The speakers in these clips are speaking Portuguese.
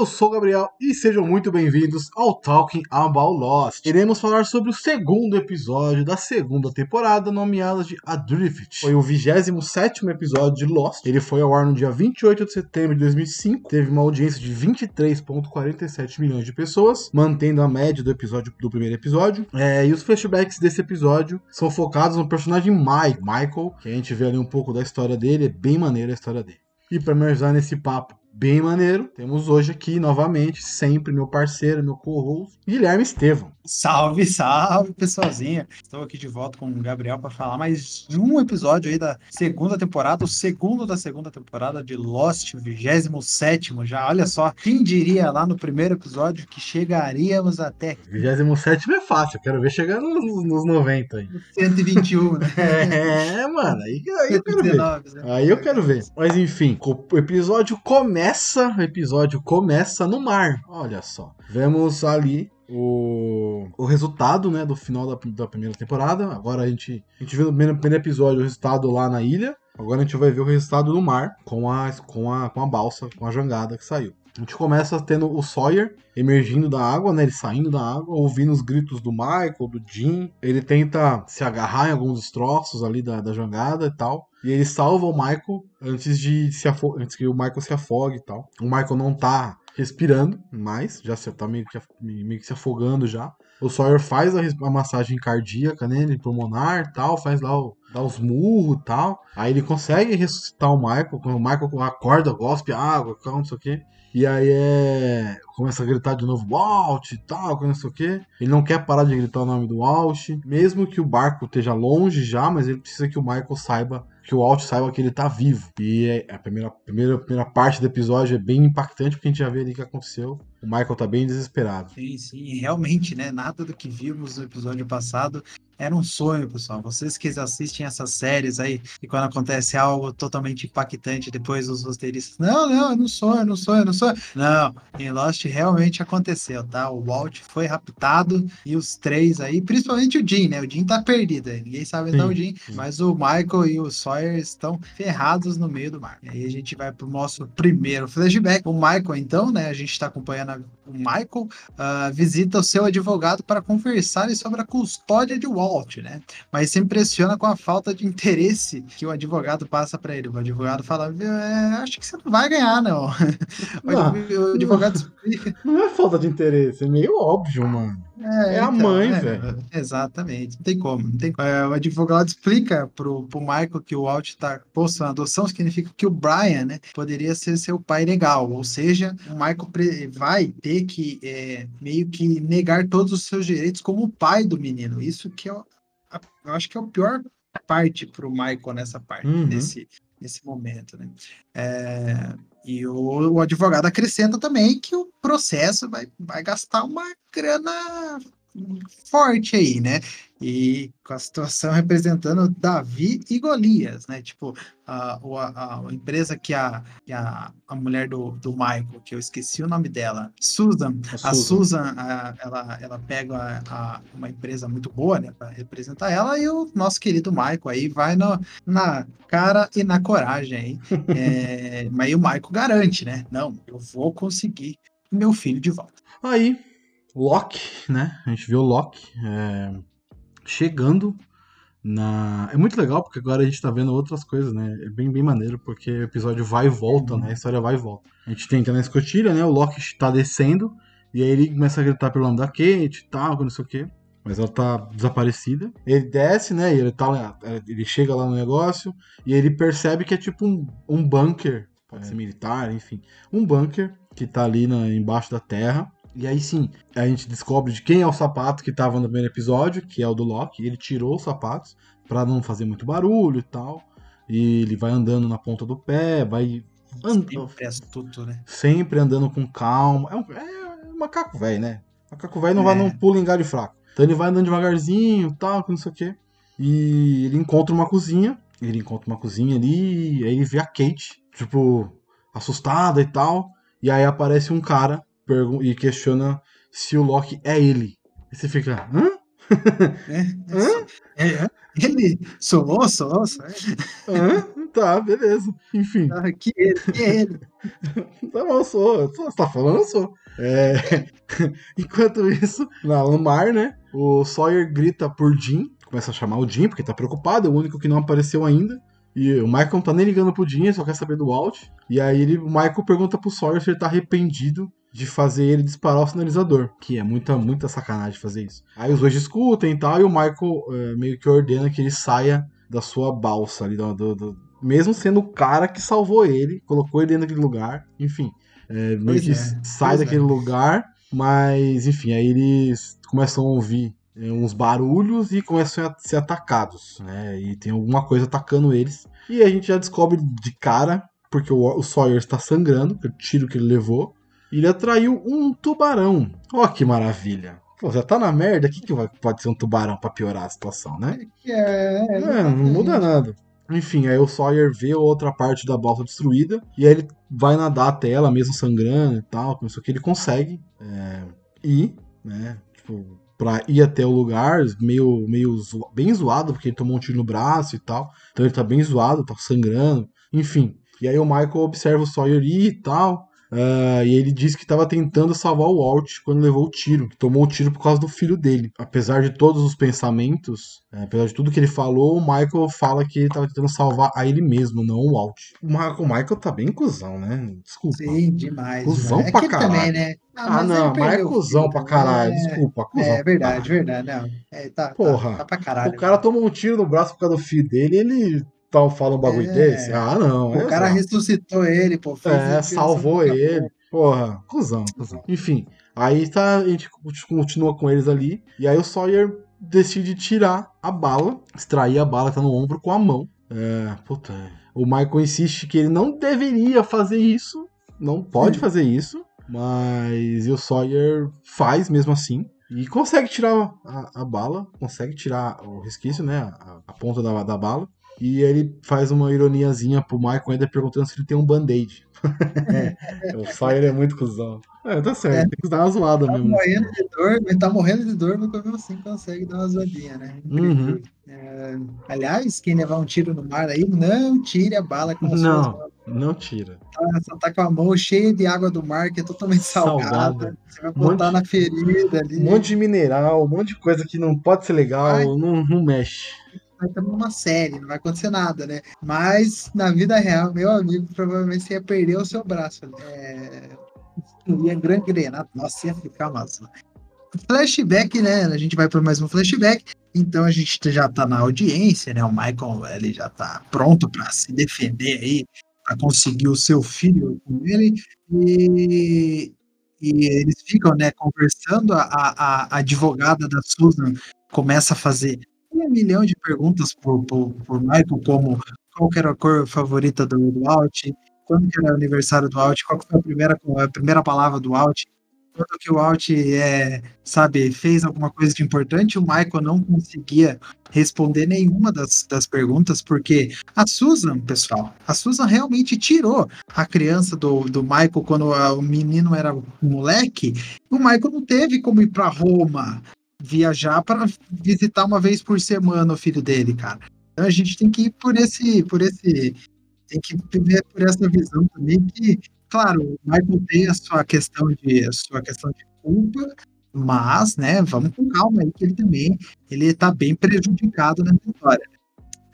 Eu sou o Gabriel e sejam muito bem-vindos ao Talking About Lost. Iremos falar sobre o segundo episódio da segunda temporada, nomeado de Adrift. Foi o 27 episódio de Lost. Ele foi ao ar no dia 28 de setembro de 2005. Teve uma audiência de 23,47 milhões de pessoas, mantendo a média do episódio do primeiro episódio. É, e os flashbacks desse episódio são focados no personagem Mike, Michael, que a gente vê ali um pouco da história dele. É bem maneira a história dele. E para me ajudar nesse papo, bem maneiro. Temos hoje aqui novamente, sempre meu parceiro, meu co-host, Guilherme Estevam. Salve, salve, pessoalzinha. Estou aqui de volta com o Gabriel para falar mais de um episódio aí da segunda temporada, o segundo da segunda temporada de Lost, 27 já. Olha só, quem diria lá no primeiro episódio que chegaríamos até 27 é fácil, quero ver chegando nos, nos 90 aí. 121, né? é, mano, aí, aí eu quero ver. Né? Aí eu quero ver. Mas enfim, o episódio começa, o episódio começa no mar. Olha só. Vemos ali o, o resultado né, do final da, da primeira temporada. Agora a gente, a gente viu no primeiro, episódio o resultado lá na ilha. Agora a gente vai ver o resultado no mar com a, com a, com a balsa, com a jangada que saiu. A gente começa tendo o Sawyer emergindo da água, né? Ele saindo da água, ouvindo os gritos do Michael, do Jim. Ele tenta se agarrar em alguns destroços ali da, da jangada e tal. E ele salva o Michael antes de se antes que o Michael se afogue e tal. O Michael não tá respirando mais, já tá meio que, meio que se afogando já. O Sawyer faz a, a massagem cardíaca nele, pulmonar tal, faz lá o. dá os murros tal. Aí ele consegue ressuscitar o Michael. Quando o Michael acorda, gospe água, não sei o que. E aí é. Começa a gritar de novo Walt e tal, não sei o que. Ele não quer parar de gritar o nome do Walt. Mesmo que o barco esteja longe já, mas ele precisa que o Michael saiba que o Walt saiba que ele tá vivo. E é, a primeira, primeira, primeira parte do episódio é bem impactante, porque a gente já vê ali o que aconteceu. O Michael tá bem desesperado. Sim, sim, realmente, né? Nada do que vimos no episódio passado era um sonho, pessoal. Vocês que assistem essas séries aí, e quando acontece algo totalmente impactante, depois os roteiristas, não, não, eu não sonho, eu não sonho, eu não sonho. Não, em Lost realmente aconteceu, tá? O Walt foi raptado e os três aí, principalmente o Jim, né? O Jim tá perdido aí, ninguém sabe onde é o Jim, mas o Michael e o Sawyer estão ferrados no meio do mar. E aí a gente vai pro nosso primeiro flashback. O Michael, então, né? A gente tá acompanhando o Michael, uh, visita o seu advogado para conversarem sobre a custódia de Walt né? Mas se impressiona com a falta de interesse que o advogado passa para ele. O advogado fala: é, Acho que você não vai ganhar, não. não o advogado explica. Não é falta de interesse, é meio óbvio, mano. É, é então, a mãe, é, velho. Exatamente, não tem como. Não tem, é, o advogado explica pro, pro Michael que o Walt tá posto na adoção, significa que o Brian, né, poderia ser seu pai legal. Ou seja, o Michael vai ter que é, meio que negar todos os seus direitos como pai do menino. Isso que eu, eu acho que é o pior parte pro Michael nessa parte, uhum. nesse, nesse momento, né? É, e o, o, advogado acrescenta também que o processo vai, vai gastar uma grana forte aí, né? E com a situação representando Davi e Golias, né? Tipo, a, a, a empresa que a, que a, a mulher do, do Michael, que eu esqueci o nome dela, Susan, a, Susan, a, ela, ela pega a, uma empresa muito boa, né, para representar ela, e o nosso querido Michael aí vai no, na cara e na coragem, hein? é, mas aí o Michael garante, né? Não, eu vou conseguir meu filho de volta. Aí, Loki, né? A gente viu o Loki é, chegando na. É muito legal porque agora a gente tá vendo outras coisas, né? É bem, bem maneiro porque o episódio vai e volta, né? A história vai e volta. A gente tenta na escotilha, né? O Loki tá descendo e aí ele começa a gritar pelo nome da Kate e tal, não sei o quê. Mas ela tá desaparecida. Ele desce, né? E ele, tá, ele chega lá no negócio e ele percebe que é tipo um, um bunker. Pode é. ser militar, enfim. Um bunker que tá ali na, embaixo da terra. E aí sim, a gente descobre de quem é o sapato que estava no primeiro episódio, que é o do Loki. Ele tirou os sapatos para não fazer muito barulho e tal. E ele vai andando na ponta do pé, vai Sempre astuto, né? Sempre andando com calma. É um, é um macaco velho, né? Macaco velho não, é. vai, não pula em galho fraco. Então ele vai andando devagarzinho, tal, não sei o quê. E ele encontra uma cozinha. Ele encontra uma cozinha ali, e aí ele vê a Kate, tipo, assustada e tal. E aí aparece um cara e questiona se o Loki é ele. E você fica, hã? É, hã? É, é, ele solou, solou, Hã? Tá, beleza. Enfim. Ah, que ele, que é ele. tá bom, sou. Você tá falando, eu sou. É... Enquanto isso, no mar, né? O Sawyer grita por Jim, começa a chamar o Jim, porque tá preocupado, é o único que não apareceu ainda. E o Michael não tá nem ligando pro Jim, só quer saber do Walt. E aí ele, o Michael pergunta pro Sawyer se ele tá arrependido de fazer ele disparar o sinalizador, que é muita, muita sacanagem fazer isso. Aí os dois discutem e tal, e o Michael é, meio que ordena que ele saia da sua balsa ali, do, do, do, mesmo sendo o cara que salvou ele, colocou ele dentro daquele lugar, enfim, é, meio pois que é, sai daquele é. lugar, mas enfim, aí eles começam a ouvir é, uns barulhos e começam a ser atacados, né? E tem alguma coisa atacando eles. E a gente já descobre de cara, porque o, o Sawyer está sangrando, o tiro que ele levou, ele atraiu um tubarão. Ó, que maravilha. Pô, já tá na merda, o que, que vai, pode ser um tubarão para piorar a situação, né? É, é, é, não muda nada. Enfim, aí o Sawyer vê outra parte da balsa destruída e aí ele vai nadar até ela, mesmo sangrando e tal, com isso que ele consegue é, ir, né? Tipo, pra ir até o lugar, meio, meio zo bem zoado, porque ele tomou um tiro no braço e tal. Então ele tá bem zoado, tá sangrando, enfim. E aí o Michael observa o Sawyer ir e tal. Uh, e ele disse que estava tentando salvar o Walt quando levou o tiro, que tomou o tiro por causa do filho dele. Apesar de todos os pensamentos, é, apesar de tudo que ele falou, o Michael fala que ele estava tentando salvar a ele mesmo, não o Walt. O Michael, o Michael tá bem cuzão, né? Desculpa. Sim, demais. Cusão demais. pra é caralho. Também, né? Ah, ah não, mas é cuzão pra caralho. É... Desculpa, cuzão. É verdade, verdade. Não. É, tá, tá Porra. Tá, tá pra caralho. O cara tomou um tiro no braço por causa do filho dele ele tal fala um bagulho é, desse? Ah, não. O é cara ressuscitou ele, pô. é, salvou ele. Porra, cuzão, cuzão. Enfim, aí tá, a gente continua com eles ali. E aí o Sawyer decide tirar a bala, extrair a bala que tá no ombro com a mão. É, puta. O Michael insiste que ele não deveria fazer isso. Não pode hum. fazer isso. Mas o Sawyer faz mesmo assim. E consegue tirar a, a, bala, consegue tirar o resquício, né? A, a ponta da, da bala. E ele faz uma ironiazinha pro Michael ainda perguntando se ele tem um band-aid. é, o Sawyer é muito cuzão. É, tá certo, é. tem que dar uma zoada tá mesmo. Morrendo de dor, ele tá morrendo de dor, mas mesmo assim consegue dar uma zoadinha, né? Uhum. É, aliás, quem levar um tiro no mar aí, não tire a bala com as Não, não tira. Tá, só tá com a mão cheia de água do mar, que é totalmente salgada. salgada. Você vai botar um na ferida ali. Um monte de mineral, um monte de coisa que não pode ser legal, não, não mexe vai estar numa série, não vai acontecer nada, né? Mas na vida real, meu amigo, provavelmente você ia perder o seu braço. É... Ia gangrenar, nossa, ia ficar massa. Flashback, né? A gente vai para mais um flashback. Então a gente já tá na audiência, né? O Michael ele já tá pronto para se defender aí, para conseguir o seu filho com ele. E, e eles ficam, né, conversando. A, a, a advogada da Susan começa a fazer um milhão de perguntas por, por, por Michael, como qual era a cor favorita do, do Alt, quando era o aniversário do Alt, qual foi a primeira, a primeira palavra do Alt, quando que o Alt é, sabe, fez alguma coisa de importante, o Michael não conseguia responder nenhuma das, das perguntas, porque a Susan, pessoal, a Susan realmente tirou a criança do, do Michael quando a, o menino era moleque, o Michael não teve como ir para Roma, viajar para visitar uma vez por semana o filho dele, cara. Então a gente tem que ir por esse, por esse, tem que ver por essa visão também que, claro, o Michael tem a sua questão de, a sua questão de culpa, mas, né, vamos com calma aí que ele também, ele está bem prejudicado nessa história.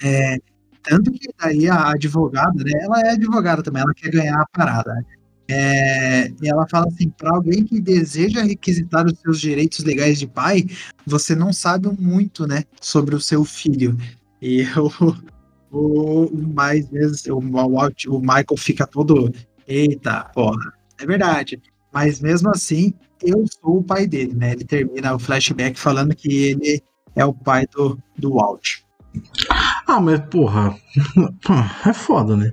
É, tanto que daí a advogada, né, ela é advogada também, ela quer ganhar a parada. É, e ela fala assim: para alguém que deseja requisitar os seus direitos legais de pai, você não sabe muito, né, sobre o seu filho. E o, o mais vezes o, o, o Michael fica todo, eita, porra, é verdade. Mas mesmo assim, eu sou o pai dele, né? Ele termina o flashback falando que ele é o pai do, do Walt. Ah, mas porra, é foda, né?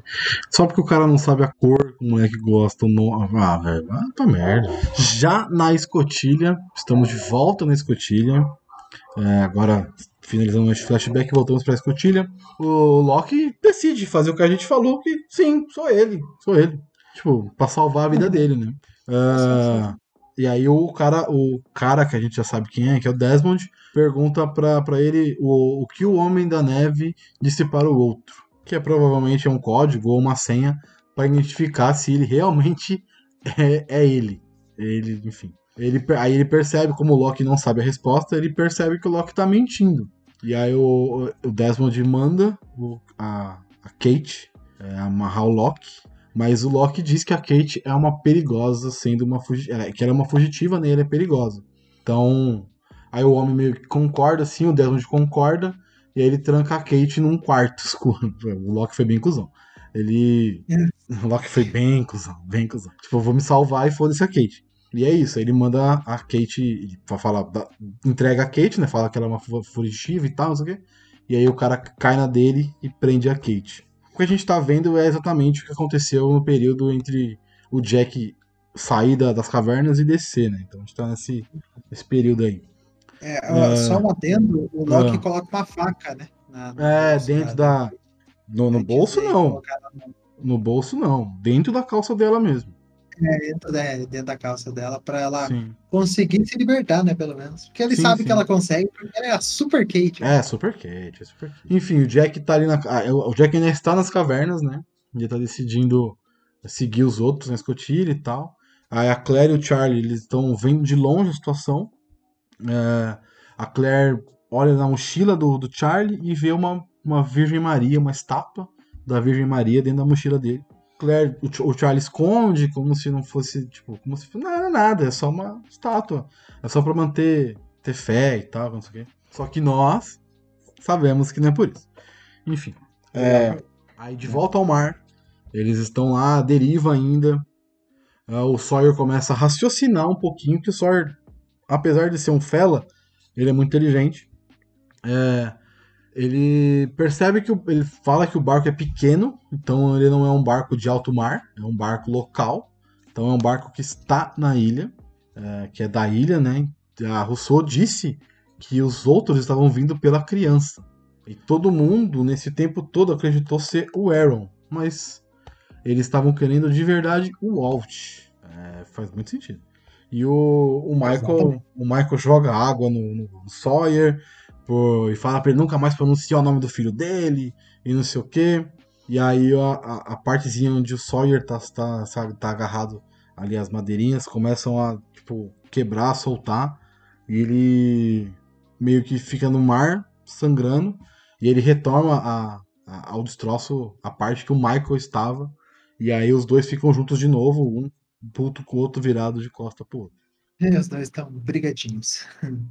Só porque o cara não sabe a cor que o moleque gosta, não. Ah, velho, ah, tá merda. Já na escotilha, estamos de volta na escotilha. É, agora, finalizando esse flashback, voltamos pra escotilha. O Loki decide fazer o que a gente falou, que sim, sou ele, sou ele. Tipo, pra salvar a vida dele, né? Uh, e aí o cara, o cara que a gente já sabe quem é, que é o Desmond, pergunta para ele o, o que o Homem da Neve disse para o outro, que é provavelmente é um código ou uma senha para identificar se ele realmente é, é ele. Ele, enfim. Ele, aí ele percebe, como o Loki não sabe a resposta, ele percebe que o Loki tá mentindo. E aí o, o Desmond manda o, a, a Kate é, amarrar o Loki mas o Loki diz que a Kate é uma perigosa, sendo uma fugitiva. Que ela é uma fugitiva, né? Ele é perigosa. Então, aí o homem meio que concorda, assim, o Desmond concorda, e aí ele tranca a Kate num quarto escuro. O Loki foi bem cuzão. Ele. O Loki foi bem cuzão, bem cuzão. Tipo, eu vou me salvar e foda-se a Kate. E é isso, aí ele manda a Kate. Fala, entrega a Kate, né? Fala que ela é uma fugitiva e tal, não sei o quê. E aí o cara cai na dele e prende a Kate. O que a gente está vendo é exatamente o que aconteceu no período entre o Jack sair da, das cavernas e descer, né? Então a gente está nesse, nesse período aí. É, uh, só um adendo, o Loki uh, coloca uma faca, né? Na, é, dentro da. No, no bolso não. No bolso não. Dentro da calça dela mesmo. É, dentro, é, dentro da calça dela, para ela sim. conseguir se libertar, né, pelo menos. Porque ele sim, sabe sim. que ela consegue, porque ela é a Super Kate. Né? É, Super Kate, é Super Kate. Enfim, o Jack tá ali na. Ah, o Jack ainda está nas cavernas, né? Ele tá decidindo seguir os outros na escotilha e tal. Aí a Claire e o Charlie, eles estão vendo de longe a situação. É, a Claire olha na mochila do, do Charlie e vê uma, uma Virgem Maria, uma estátua da Virgem Maria dentro da mochila dele. Claire, o, o Charlie esconde como se não fosse, tipo, como se fosse nada, nada, é só uma estátua. É só para manter ter fé e tal, não sei o quê. Só que nós sabemos que não é por isso. Enfim. É, aí de volta ao mar, eles estão lá, deriva ainda. É, o Sawyer começa a raciocinar um pouquinho, que o Sawyer, apesar de ser um fela, ele é muito inteligente. É, ele percebe que o, ele fala que o barco é pequeno, então ele não é um barco de alto mar, é um barco local. Então é um barco que está na ilha, é, que é da ilha, né? A Rousseau disse que os outros estavam vindo pela criança. E todo mundo, nesse tempo todo, acreditou ser o Aaron. Mas eles estavam querendo de verdade o Walt. É, faz muito sentido. E o, o Michael, o Michael joga água no, no Sawyer por, e fala pra ele nunca mais pronunciar o nome do filho dele e não sei o que. E aí a, a, a, partezinha onde o Sawyer tá, tá, sabe, tá agarrado ali as madeirinhas começam a tipo, quebrar, soltar. E ele meio que fica no mar, sangrando. E ele retorna a, a, ao destroço a parte que o Michael estava. E aí os dois ficam juntos de novo, um puto com o outro virado de costa pro outro. É, os dois estão brigadinhos.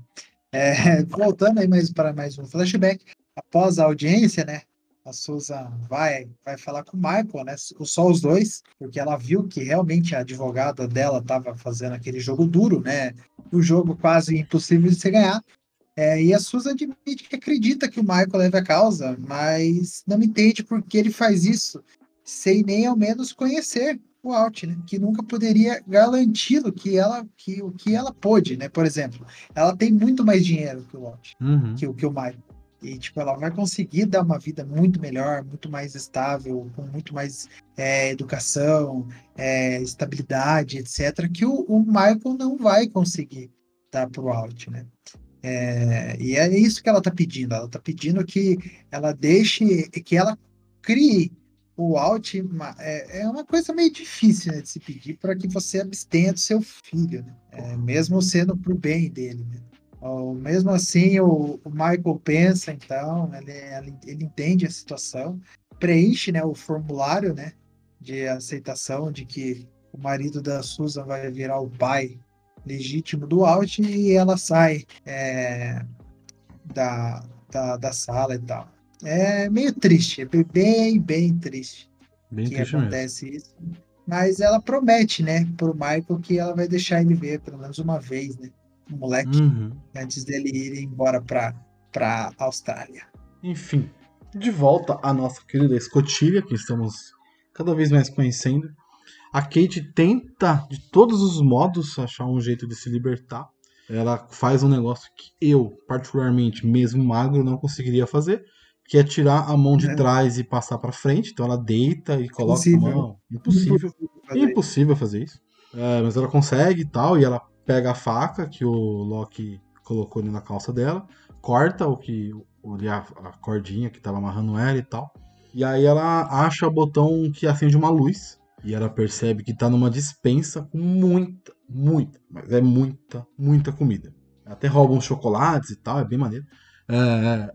É, voltando aí mais para mais um flashback, após a audiência, né? A Susan vai, vai falar com o Michael, né? Só os dois, porque ela viu que realmente a advogada dela estava fazendo aquele jogo duro, né? O jogo quase impossível de ser ganhado. É, e a Susan admite que acredita que o Michael leve a causa, mas não entende por que ele faz isso, sem nem ao menos conhecer o Alt, né? Que nunca poderia garanti-lo que ela, que o que ela pôde, né? Por exemplo, ela tem muito mais dinheiro que o Alt, uhum. que, que o Michael. E, tipo, ela vai conseguir dar uma vida muito melhor, muito mais estável, com muito mais é, educação, é, estabilidade, etc., que o, o, Michael não vai conseguir dar para o Alt, né? É, e é isso que ela está pedindo. Ela está pedindo que ela deixe, que ela crie o alt é, é uma coisa meio difícil né, de se pedir para que você abstenha do seu filho, né? é, mesmo sendo para o bem dele. Né? Mesmo assim, o, o, Michael pensa, então, ele, ele entende a situação, preenche né, o formulário né, de aceitação de que o marido da Susan vai virar o pai legítimo do Alt e ela sai é, da, da, da sala e tal. É meio triste, é bem, bem triste bem que triste acontece mesmo. isso. Mas ela promete, né, pro Michael que ela vai deixar ele ver pelo menos uma vez, né? O moleque, uhum. antes dele ir embora pra, pra Austrália. Enfim. de volta à nossa querida escotilha, que estamos cada vez mais conhecendo. A Kate tenta, de todos os modos, achar um jeito de se libertar. Ela faz um negócio que eu, particularmente, mesmo magro, não conseguiria fazer, que é tirar a mão de é. trás e passar para frente. Então ela deita e coloca Impossível. a mão. Impossível. Impossível fazer, Impossível fazer isso. É, mas ela consegue e tal, e ela pega a faca que o Loki colocou ali na calça dela, corta o que a, a cordinha que estava amarrando ela e tal. E aí ela acha o botão que acende uma luz. E ela percebe que tá numa dispensa com muita, muita, mas é muita, muita comida. Até rouba uns chocolates e tal, é bem maneiro. É,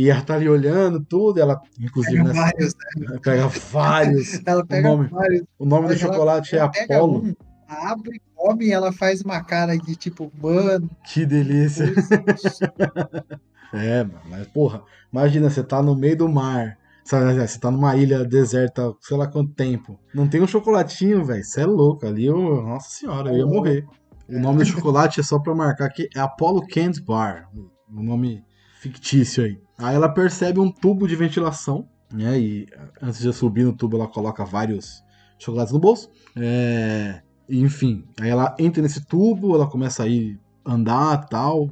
e ela tá ali olhando tudo, ela, inclusive, pega nessa, vários, né? pega vários. ela pega o nome, vários. O nome do chocolate é Apollo. Um, abre, come e ela faz uma cara de tipo, mano. Que delícia. é, mas porra, imagina, você tá no meio do mar você tá numa ilha deserta, sei lá quanto tempo. Não tem um chocolatinho, velho. Você é louco. Ali eu. Nossa senhora, eu ia morrer. O nome do chocolate é só pra marcar que é Apollo Candy Bar. Um nome fictício aí. Aí ela percebe um tubo de ventilação, né? E antes de subir no tubo, ela coloca vários chocolates no bolso. É... Enfim, aí ela entra nesse tubo, ela começa a ir andar tal,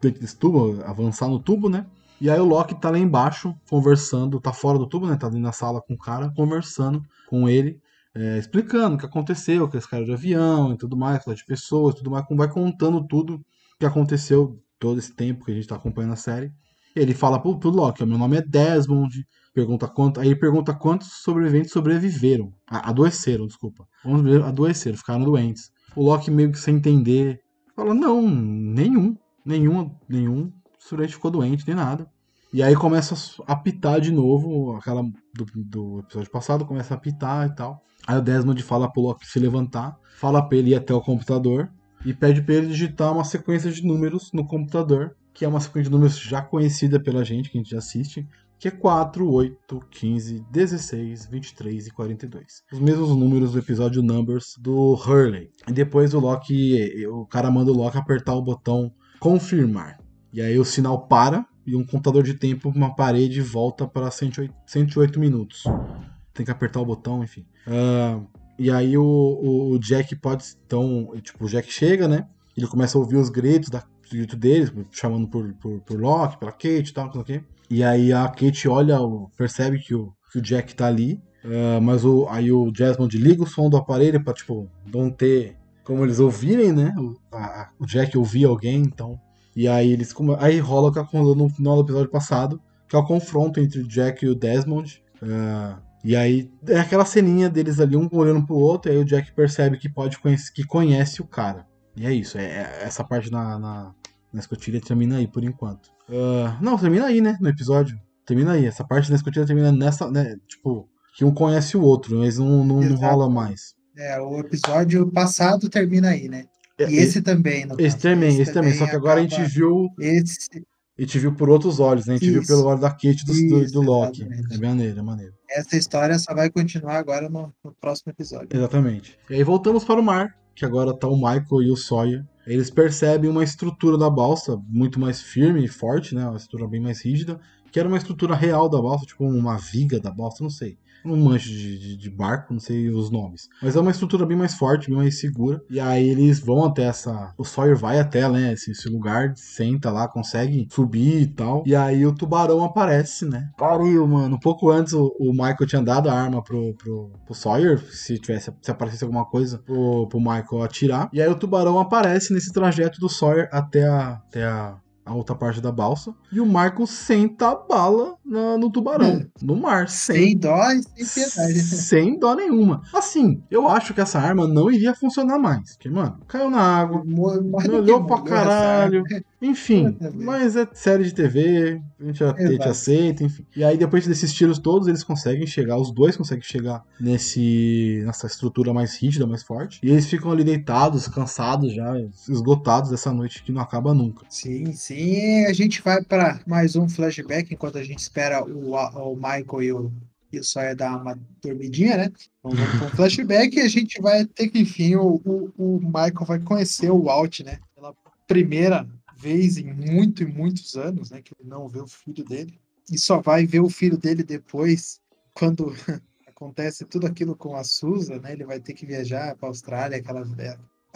dentro desse tubo, avançar no tubo, né? E aí o Loki tá lá embaixo, conversando, tá fora do tubo, né? Tá ali na sala com o cara, conversando com ele, é, explicando o que aconteceu, que esse cara de avião e tudo mais, de pessoas, tudo mais, vai contando tudo que aconteceu todo esse tempo que a gente tá acompanhando a série. Ele fala pro, pro Loki, meu nome é Desmond, pergunta quanto, aí pergunta quantos sobreviventes sobreviveram, adoeceram, desculpa. Adoeceram, ficaram doentes. O Loki meio que sem entender, fala, não, nenhum, nenhum, nenhum Surete ficou doente, nem nada. E aí começa a apitar de novo, aquela do, do, episódio passado, começa a apitar e tal. Aí o Desmond fala pro Loki se levantar, fala pra ele ir até o computador e pede pra ele digitar uma sequência de números no computador, que é uma sequência de números já conhecida pela gente, que a gente já assiste, que é 4, 8, 15, 16, 23 e 42. Os mesmos números do episódio Numbers do Hurley. E depois o Loki, o cara manda o Loki apertar o botão confirmar. E aí o sinal para e um contador de tempo, uma parede volta para 108, 108 minutos. Tem que apertar o botão, enfim. Uh, e aí o, o, Jack pode. Então, tipo, o Jack chega, né? Ele começa a ouvir os gritos, da, grito deles, chamando por, por, por Locke, pela Kate e tal, não sei o quê. E aí a Kate olha, percebe que o, que o Jack tá ali. Uh, mas o, aí o Jasmine liga o som do aparelho pra, tipo, não ter como eles ouvirem, né? O, a, o Jack ouvir alguém, então e aí eles aí rola o que aconteceu no final do episódio passado, que é o confronto entre o Jack e o Desmond. Uh, e aí é aquela ceninha deles ali, um olhando pro outro, e aí o Jack percebe que pode conhece, que conhece o cara. E é isso, é, é essa parte na, na, na escotilha termina aí por enquanto. Uh, não, termina aí, né? No episódio. Termina aí. Essa parte da escotilha termina nessa, né? Tipo, que um conhece o outro, mas não, não, não rola mais. É, o episódio passado termina aí, né? É, e esse também, no Esse também, esse, esse também. Só que agora a gente viu. Esse... A gente viu por outros olhos, né? A gente Isso. viu pelo olho da Kate do, Isso, do, Loki. É maneiro, é maneiro. Essa história só vai continuar agora no, no, próximo episódio. Exatamente. E aí voltamos para o mar, que agora tá o Michael e o Sawyer. Eles percebem uma estrutura da balsa muito mais firme e forte, né? Uma estrutura bem mais rígida, que era uma estrutura real da balsa, tipo uma viga da balsa, não sei não manjo de, de, de, barco, não sei os nomes. Mas é uma estrutura bem mais forte, bem mais segura. E aí eles vão até essa. O Sawyer vai até, né? Esse, esse lugar, senta lá, consegue subir e tal. E aí o tubarão aparece, né? Pariu, mano. Um pouco antes o, o Michael tinha dado a arma pro, pro, pro Sawyer, se tivesse se aparecesse alguma coisa pro, pro Michael atirar. E aí o tubarão aparece nesse trajeto do Sawyer até a, até a a outra parte da balsa. E o Marco senta a bala na, no tubarão, no mar. Sem, sem dó e sem piedade. Sem dó nenhuma. Assim, eu acho que essa arma não iria funcionar mais. Porque, mano, caiu na água, olhou pra caralho. Enfim, mas é série de TV, a gente, a gente aceita, enfim. E aí, depois desses tiros todos, eles conseguem chegar, os dois conseguem chegar nesse nessa estrutura mais rígida, mais forte. E eles ficam ali deitados, cansados já, esgotados dessa noite que não acaba nunca. Sim, sim. A gente vai para mais um flashback enquanto a gente espera o, o Michael e o, e o Sawyer dar uma dormidinha, né? Então, vamos para um flashback e a gente vai ter que, enfim, o, o, o Michael vai conhecer o Walt, né? Pela primeira vez em muito e muitos anos, né, que ele não vê o filho dele. e só vai ver o filho dele depois, quando acontece tudo aquilo com a Susan, né? Ele vai ter que viajar para a Austrália, aquela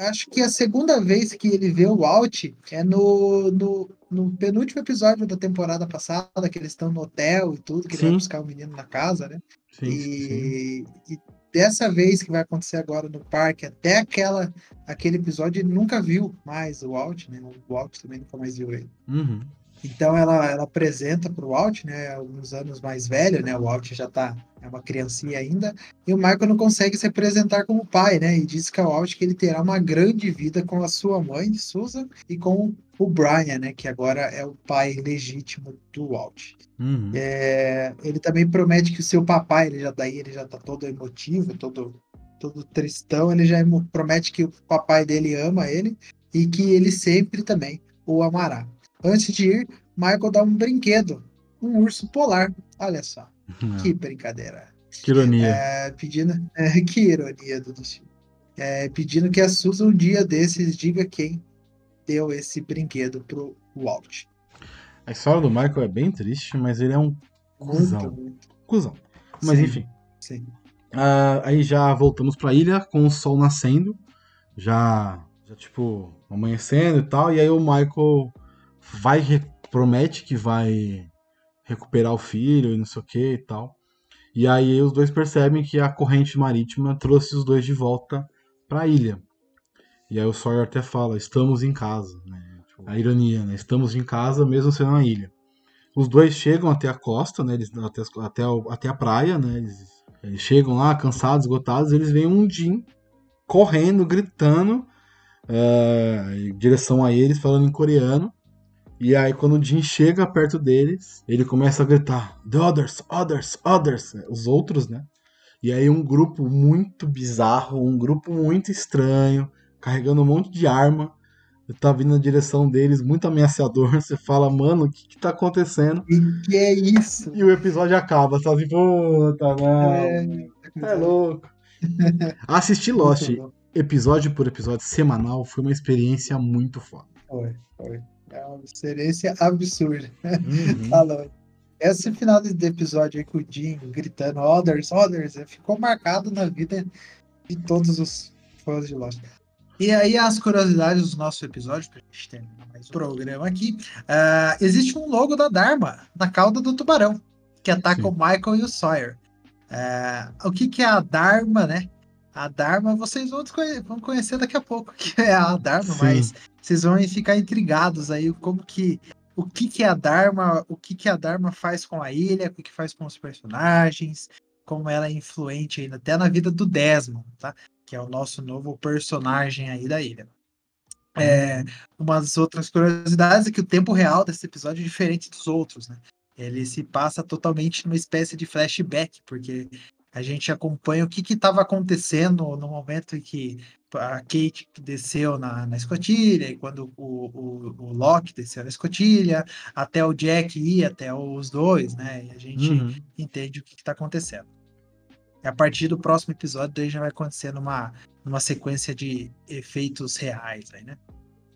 Acho que a segunda vez que ele vê o Alt é no, no, no penúltimo episódio da temporada passada, que eles estão no hotel e tudo, que sim. ele vai buscar o menino na casa, né? Sim, e, sim. e dessa vez que vai acontecer agora no parque, até aquela, aquele episódio, ele nunca viu mais o Alt, né? O Alt também nunca mais viu ele. Uhum. Então ela, ela apresenta para o Walt, né, alguns anos mais velho, né, o Walt já está é uma criancinha ainda, e o Michael não consegue se apresentar como pai, né, e diz que o Walt que ele terá uma grande vida com a sua mãe, Susan, e com o Brian, né, que agora é o pai legítimo do Walt. Uhum. É, ele também promete que o seu papai, ele já daí ele já tá todo emotivo, todo todo tristão, ele já promete que o papai dele ama ele e que ele sempre também o amará. Antes de ir, Michael dá um brinquedo, um urso polar. Olha só, que brincadeira. Que ironia. É, pedindo, é, que ironia do destino. É, pedindo que a Susan um dia desses diga quem deu esse brinquedo pro Walt. A história do Michael é bem triste, mas ele é um cuzão. Muito, muito. Cusão. Mas sim, enfim. Sim. Uh, aí já voltamos pra ilha com o sol nascendo. Já, já tipo, amanhecendo e tal. E aí o Michael vai promete que vai recuperar o filho e não sei o que e tal. E aí os dois percebem que a corrente marítima trouxe os dois de volta para a ilha. E aí o Sawyer até fala: estamos em casa, né? Tipo, a ironia, né? Estamos em casa mesmo sendo na ilha. Os dois chegam até a costa, né? Eles, até, até, até a praia, né? Eles, eles chegam lá cansados, esgotados. Eles veem um Jim correndo, gritando uh, em direção a eles, falando em coreano. E aí, quando o Jim chega perto deles, ele começa a gritar: The others, others, others. Os outros, né? E aí, um grupo muito bizarro, um grupo muito estranho, carregando um monte de arma, tá vindo na direção deles, muito ameaçador. Você fala, mano, o que, que tá acontecendo? E que é isso? E o episódio acaba, tá assim, puta, não. É, é louco. Assistir Lost, episódio por episódio, semanal, foi uma experiência muito foda. Foi, foi. É uma experiência absurda. Uhum. Falou. Esse final do episódio aí com o Jim gritando Others, Others, ficou marcado na vida de todos os fãs de Lost. E aí, as curiosidades do nosso episódio, para a gente terminar mais o programa aqui. Uh, existe um logo da Dharma na cauda do tubarão, que ataca Sim. o Michael e o Sawyer. Uh, o que, que é a Dharma, né? A Dharma vocês vão, vão conhecer daqui a pouco, que é a Dharma, Sim. mas vocês vão ficar intrigados aí como que o que que é a Dharma, o que que a Dharma faz com a ilha, o que que faz com os personagens, como ela é influente ainda até na vida do Desmond, tá? Que é o nosso novo personagem aí da ilha. É, umas outras curiosidades é que o tempo real desse episódio é diferente dos outros, né? Ele se passa totalmente numa espécie de flashback, porque a gente acompanha o que estava acontecendo no momento em que a Kate desceu na, na escotilha, e quando o, o, o Locke desceu na escotilha, até o Jack ir até os dois, né? E a gente uhum. entende o que está acontecendo. E a partir do próximo episódio, daí já vai acontecer numa, numa sequência de efeitos reais aí, né?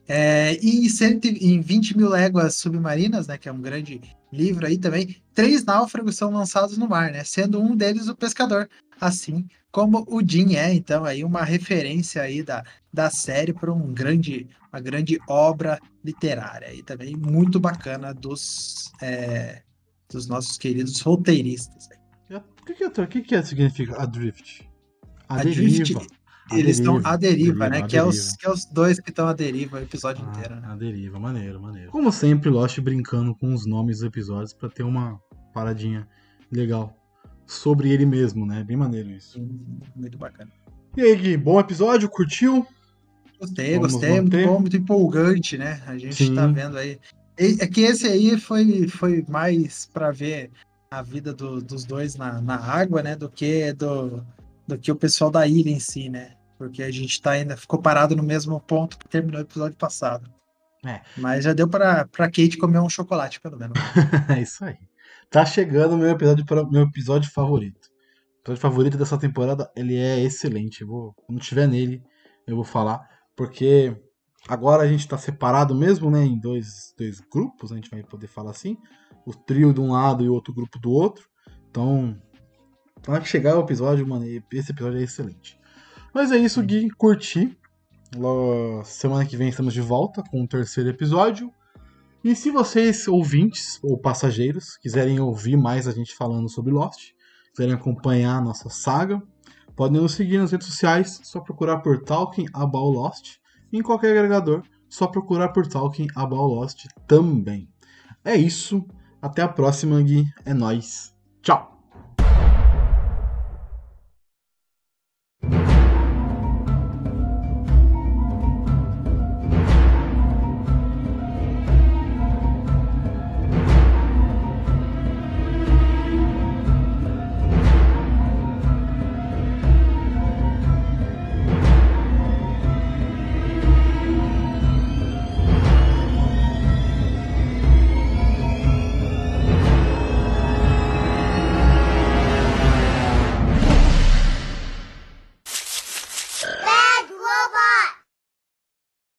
É, e em, cento, em 20 mil léguas submarinas, né, que é um grande livro aí também, três náufragos são lançados no mar, né, sendo um deles o pescador, assim como o Jim é, então aí uma referência aí da, da série para um grande, uma grande obra literária e também muito bacana dos, é, dos nossos queridos roteiristas. O que, que, é, que, que significa Adrift? A, a Drift, eles estão à deriva, né? que, É os, que é os dois que estão à deriva o episódio ah, inteiro, né? A deriva, maneiro, maneiro. Como sempre, Lost brincando com os nomes dos episódios para ter uma paradinha legal sobre ele mesmo, né? Bem maneiro isso. Muito bacana. E aí, Gui, bom episódio? Curtiu? Gostei, Vamos gostei. Muito bom, muito empolgante, né? A gente Sim. tá vendo aí. É que esse aí foi, foi mais para ver a vida do, dos dois na, na água, né? Do que do, do que o pessoal da ilha em si, né? Porque a gente tá ainda ficou parado no mesmo ponto que terminou o episódio passado. É. Mas já deu pra Kate comer um chocolate, pelo menos. é isso aí. Tá chegando o meu episódio, meu episódio favorito. O episódio favorito dessa temporada, ele é excelente. Eu vou, quando tiver nele, eu vou falar. Porque agora a gente tá separado mesmo, né? Em dois, dois grupos, a gente vai poder falar assim. o trio de um lado e o outro grupo do outro. Então, para chegar o episódio, mano, esse episódio é excelente. Mas é isso, Gui, curti. Semana que vem estamos de volta com o terceiro episódio. E se vocês, ouvintes ou passageiros, quiserem ouvir mais a gente falando sobre Lost, quiserem acompanhar a nossa saga, podem nos seguir nas redes sociais, só procurar por Talking About Lost. Em qualquer agregador, só procurar por Talking About Lost também. É isso. Até a próxima, Gui. É nóis. Tchau!